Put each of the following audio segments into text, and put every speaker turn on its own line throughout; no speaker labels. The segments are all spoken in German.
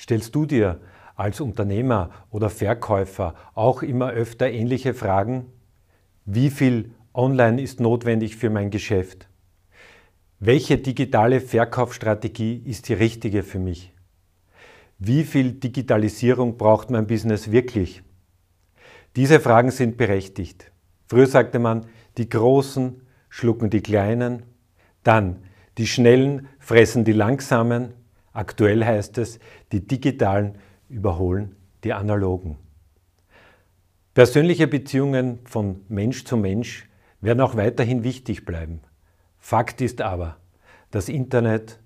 Stellst du dir als Unternehmer oder Verkäufer auch immer öfter ähnliche Fragen? Wie viel Online ist notwendig für mein Geschäft? Welche digitale Verkaufsstrategie ist die richtige für mich? Wie viel Digitalisierung braucht mein Business wirklich? Diese Fragen sind berechtigt. Früher sagte man, die Großen schlucken die Kleinen, dann die Schnellen fressen die Langsamen, aktuell heißt es, die Digitalen überholen die Analogen. Persönliche Beziehungen von Mensch zu Mensch werden auch weiterhin wichtig bleiben. Fakt ist aber, das Internet,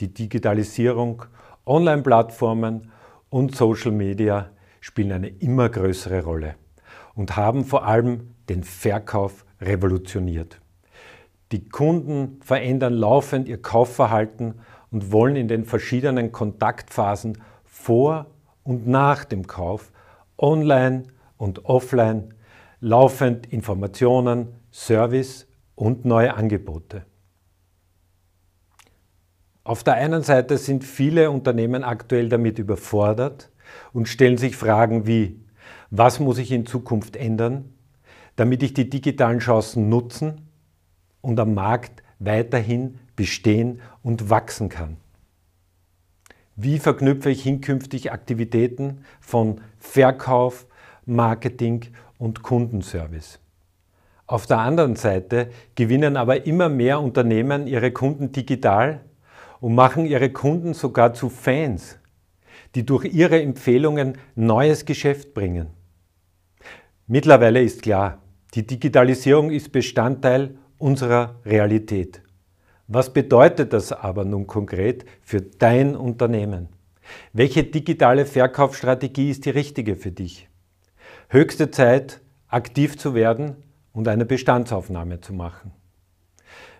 die Digitalisierung, Online-Plattformen und Social Media spielen eine immer größere Rolle und haben vor allem den Verkauf revolutioniert. Die Kunden verändern laufend ihr Kaufverhalten und wollen in den verschiedenen Kontaktphasen vor und nach dem Kauf online und offline laufend Informationen, Service und neue Angebote. Auf der einen Seite sind viele Unternehmen aktuell damit überfordert und stellen sich Fragen wie, was muss ich in Zukunft ändern, damit ich die digitalen Chancen nutzen und am Markt weiterhin bestehen und wachsen kann. Wie verknüpfe ich hinkünftig Aktivitäten von Verkauf, Marketing und Kundenservice? Auf der anderen Seite gewinnen aber immer mehr Unternehmen ihre Kunden digital und machen ihre Kunden sogar zu Fans, die durch ihre Empfehlungen neues Geschäft bringen. Mittlerweile ist klar, die Digitalisierung ist Bestandteil unserer Realität. Was bedeutet das aber nun konkret für dein Unternehmen? Welche digitale Verkaufsstrategie ist die richtige für dich? Höchste Zeit, aktiv zu werden und eine Bestandsaufnahme zu machen.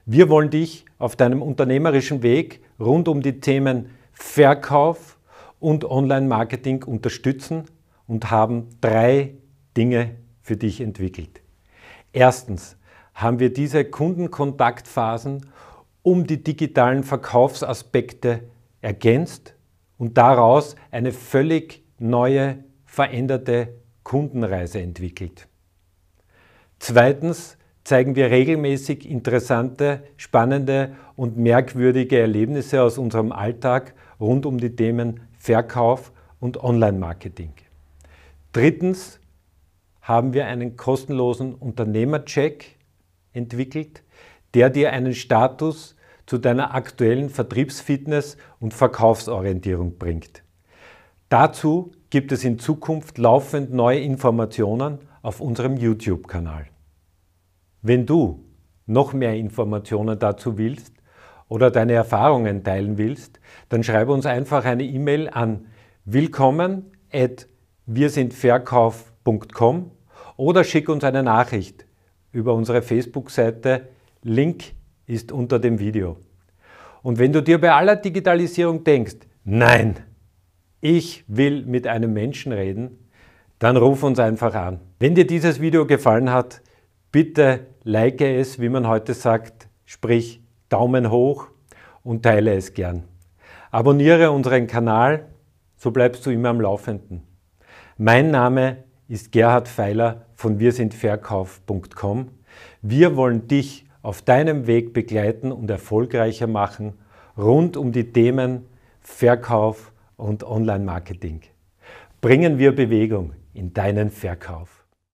Wir wollen dich auf deinem unternehmerischen Weg rund um die Themen Verkauf und Online-Marketing unterstützen und haben drei Dinge für dich entwickelt. Erstens, haben wir diese Kundenkontaktphasen um die digitalen Verkaufsaspekte ergänzt und daraus eine völlig neue, veränderte Kundenreise entwickelt. Zweitens zeigen wir regelmäßig interessante, spannende und merkwürdige Erlebnisse aus unserem Alltag rund um die Themen Verkauf und Online-Marketing. Drittens haben wir einen kostenlosen Unternehmercheck entwickelt, der dir einen Status zu deiner aktuellen Vertriebsfitness und Verkaufsorientierung bringt. Dazu gibt es in Zukunft laufend neue Informationen auf unserem YouTube-Kanal. Wenn du noch mehr Informationen dazu willst oder deine Erfahrungen teilen willst, dann schreibe uns einfach eine E-Mail an willkommen at wirsindverkauf.com oder schick uns eine Nachricht über unsere Facebook-Seite. Link ist unter dem Video. Und wenn du dir bei aller Digitalisierung denkst, nein, ich will mit einem Menschen reden, dann ruf uns einfach an. Wenn dir dieses Video gefallen hat, bitte like es, wie man heute sagt, sprich Daumen hoch und teile es gern. Abonniere unseren Kanal, so bleibst du immer am Laufenden. Mein Name ist Gerhard Feiler von wirsindverkauf.com. Wir wollen dich auf deinem Weg begleiten und erfolgreicher machen rund um die Themen Verkauf und Online-Marketing. Bringen wir Bewegung in deinen Verkauf.